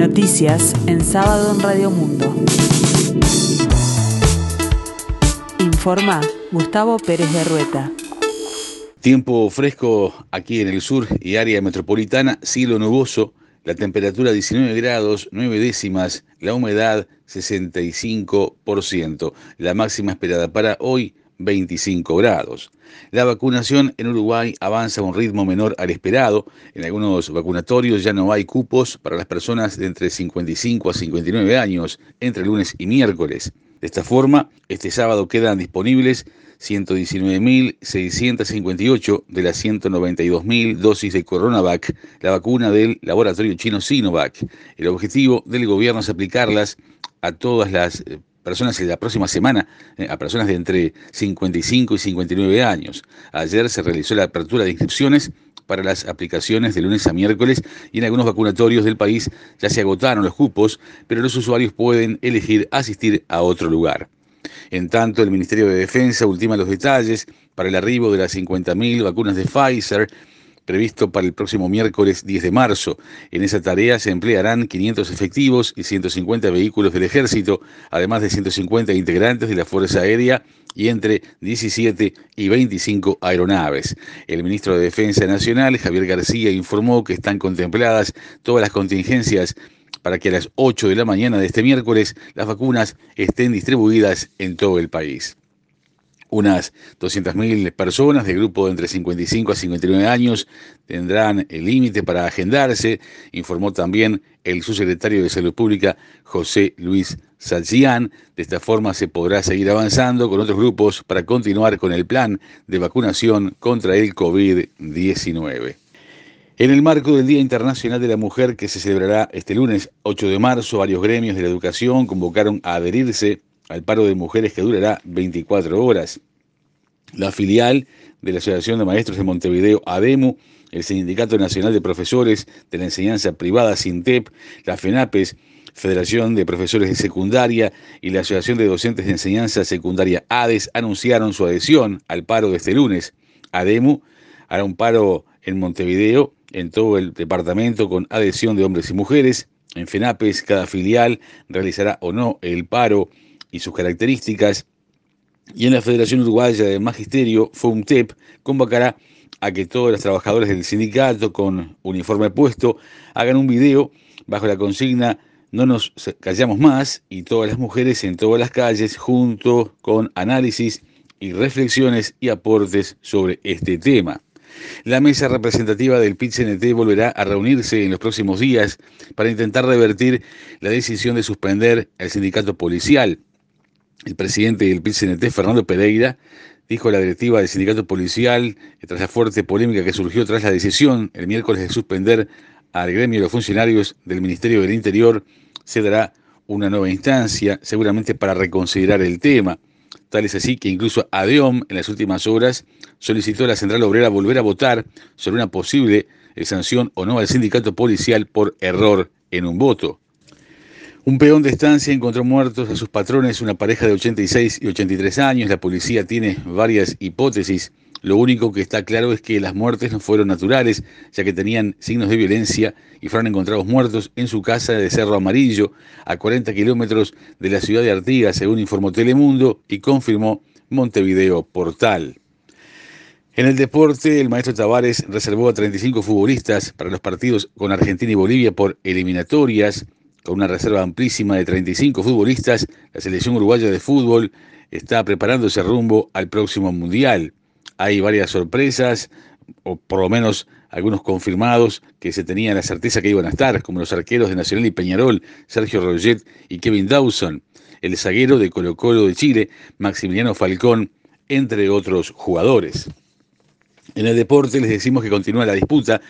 Noticias en sábado en Radio Mundo. Informa Gustavo Pérez de Rueta. Tiempo fresco aquí en el sur y área metropolitana, cielo nuboso, la temperatura 19 grados, 9 décimas, la humedad 65%, la máxima esperada para hoy 25 grados. La vacunación en Uruguay avanza a un ritmo menor al esperado. En algunos vacunatorios ya no hay cupos para las personas de entre 55 a 59 años entre lunes y miércoles. De esta forma, este sábado quedan disponibles 119.658 de las 192.000 dosis de Coronavac, la vacuna del laboratorio chino Sinovac. El objetivo del gobierno es aplicarlas a todas las eh, personas en la próxima semana, eh, a personas de entre 55 y 59 años. Ayer se realizó la apertura de inscripciones para las aplicaciones de lunes a miércoles y en algunos vacunatorios del país ya se agotaron los cupos, pero los usuarios pueden elegir asistir a otro lugar. En tanto, el Ministerio de Defensa ultima los detalles para el arribo de las 50.000 vacunas de Pfizer previsto para el próximo miércoles 10 de marzo. En esa tarea se emplearán 500 efectivos y 150 vehículos del ejército, además de 150 integrantes de la Fuerza Aérea y entre 17 y 25 aeronaves. El ministro de Defensa Nacional, Javier García, informó que están contempladas todas las contingencias para que a las 8 de la mañana de este miércoles las vacunas estén distribuidas en todo el país. Unas 200.000 personas de grupo entre 55 a 59 años tendrán el límite para agendarse, informó también el subsecretario de Salud Pública José Luis Salcián. De esta forma se podrá seguir avanzando con otros grupos para continuar con el plan de vacunación contra el COVID-19. En el marco del Día Internacional de la Mujer que se celebrará este lunes 8 de marzo, varios gremios de la educación convocaron a adherirse al paro de mujeres que durará 24 horas. La filial de la Asociación de Maestros de Montevideo, ADEMU, el Sindicato Nacional de Profesores de la Enseñanza Privada, SINTEP, la FENAPES, Federación de Profesores de Secundaria y la Asociación de Docentes de Enseñanza Secundaria, ADES, anunciaron su adhesión al paro de este lunes. ADEMU hará un paro en Montevideo, en todo el departamento, con adhesión de hombres y mujeres. En FENAPES, cada filial realizará o no el paro y sus características. Y en la Federación Uruguaya de Magisterio, FUMTEP, convocará a que todos los trabajadores del sindicato con uniforme puesto hagan un video bajo la consigna No nos callamos más y todas las mujeres en todas las calles junto con análisis y reflexiones y aportes sobre este tema. La mesa representativa del PIT-CNT volverá a reunirse en los próximos días para intentar revertir la decisión de suspender el sindicato policial. El presidente del PCNT, Fernando Pereira, dijo la directiva del sindicato policial, tras la fuerte polémica que surgió tras la decisión el miércoles de suspender al gremio de los funcionarios del Ministerio del Interior, se dará una nueva instancia, seguramente para reconsiderar el tema. Tal es así que incluso ADEOM en las últimas horas solicitó a la Central Obrera volver a votar sobre una posible sanción o no al sindicato policial por error en un voto. Un peón de estancia encontró muertos a sus patrones una pareja de 86 y 83 años. La policía tiene varias hipótesis. Lo único que está claro es que las muertes no fueron naturales, ya que tenían signos de violencia y fueron encontrados muertos en su casa de Cerro Amarillo, a 40 kilómetros de la ciudad de Artigas, según informó Telemundo y confirmó Montevideo Portal. En el deporte, el maestro Tavares reservó a 35 futbolistas para los partidos con Argentina y Bolivia por eliminatorias. Con una reserva amplísima de 35 futbolistas, la selección uruguaya de fútbol está preparándose rumbo al próximo Mundial. Hay varias sorpresas, o por lo menos algunos confirmados que se tenía la certeza que iban a estar, como los arqueros de Nacional y Peñarol, Sergio Roget y Kevin Dawson, el zaguero de Colo Colo de Chile, Maximiliano Falcón, entre otros jugadores. En el deporte les decimos que continúa la disputa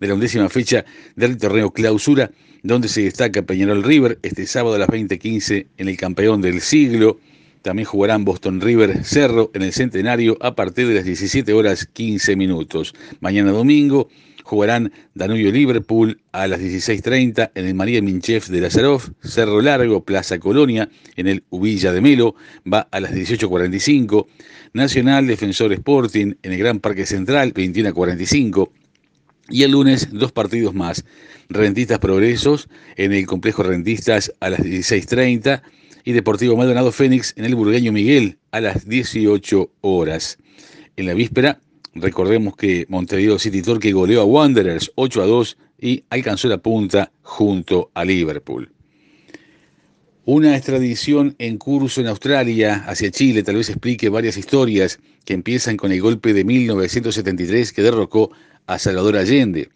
de la undécima fecha del torneo clausura donde se destaca Peñarol River este sábado a las 20:15 en el campeón del siglo. También jugarán Boston River Cerro en el centenario a partir de las 17 horas 15 minutos. Mañana domingo jugarán Danubio Liverpool a las 16.30 en el María Minchef de Lazaroff, Cerro Largo, Plaza Colonia, en el Ubilla de Melo, va a las 18.45, Nacional Defensor Sporting en el Gran Parque Central, 21.45, Y el lunes, dos partidos más. Rentistas Progresos en el complejo Rentistas a las 16.30 y Deportivo Maldonado Fénix en el Burgueño Miguel a las 18 horas. En la víspera, recordemos que Montevideo City Torque goleó a Wanderers 8 a 2 y alcanzó la punta junto a Liverpool. Una extradición en curso en Australia hacia Chile tal vez explique varias historias que empiezan con el golpe de 1973 que derrocó a Salvador Allende.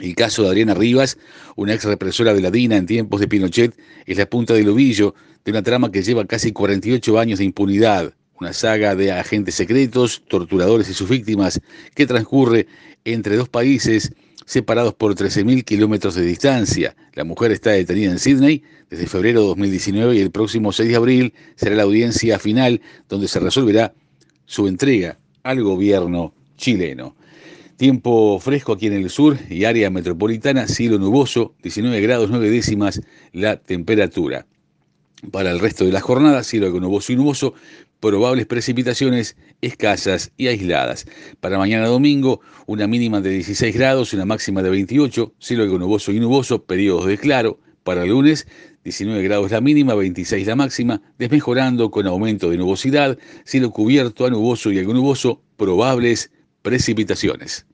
El caso de Adriana Rivas, una ex represora de la DINA en tiempos de Pinochet, es la punta del ovillo de una trama que lleva casi 48 años de impunidad, una saga de agentes secretos, torturadores y sus víctimas que transcurre entre dos países separados por 13.000 kilómetros de distancia. La mujer está detenida en Sydney desde febrero de 2019 y el próximo 6 de abril será la audiencia final donde se resolverá su entrega al gobierno chileno. Tiempo fresco aquí en el sur y área metropolitana, cielo nuboso, 19 grados 9 décimas la temperatura. Para el resto de la jornada, cielo nuboso y nuboso, probables precipitaciones escasas y aisladas. Para mañana domingo, una mínima de 16 grados, una máxima de 28, cielo algo nuboso y nuboso, periodos de claro. Para lunes, 19 grados la mínima, 26 la máxima, desmejorando con aumento de nubosidad, cielo cubierto a nuboso y algo nuboso, probables precipitaciones.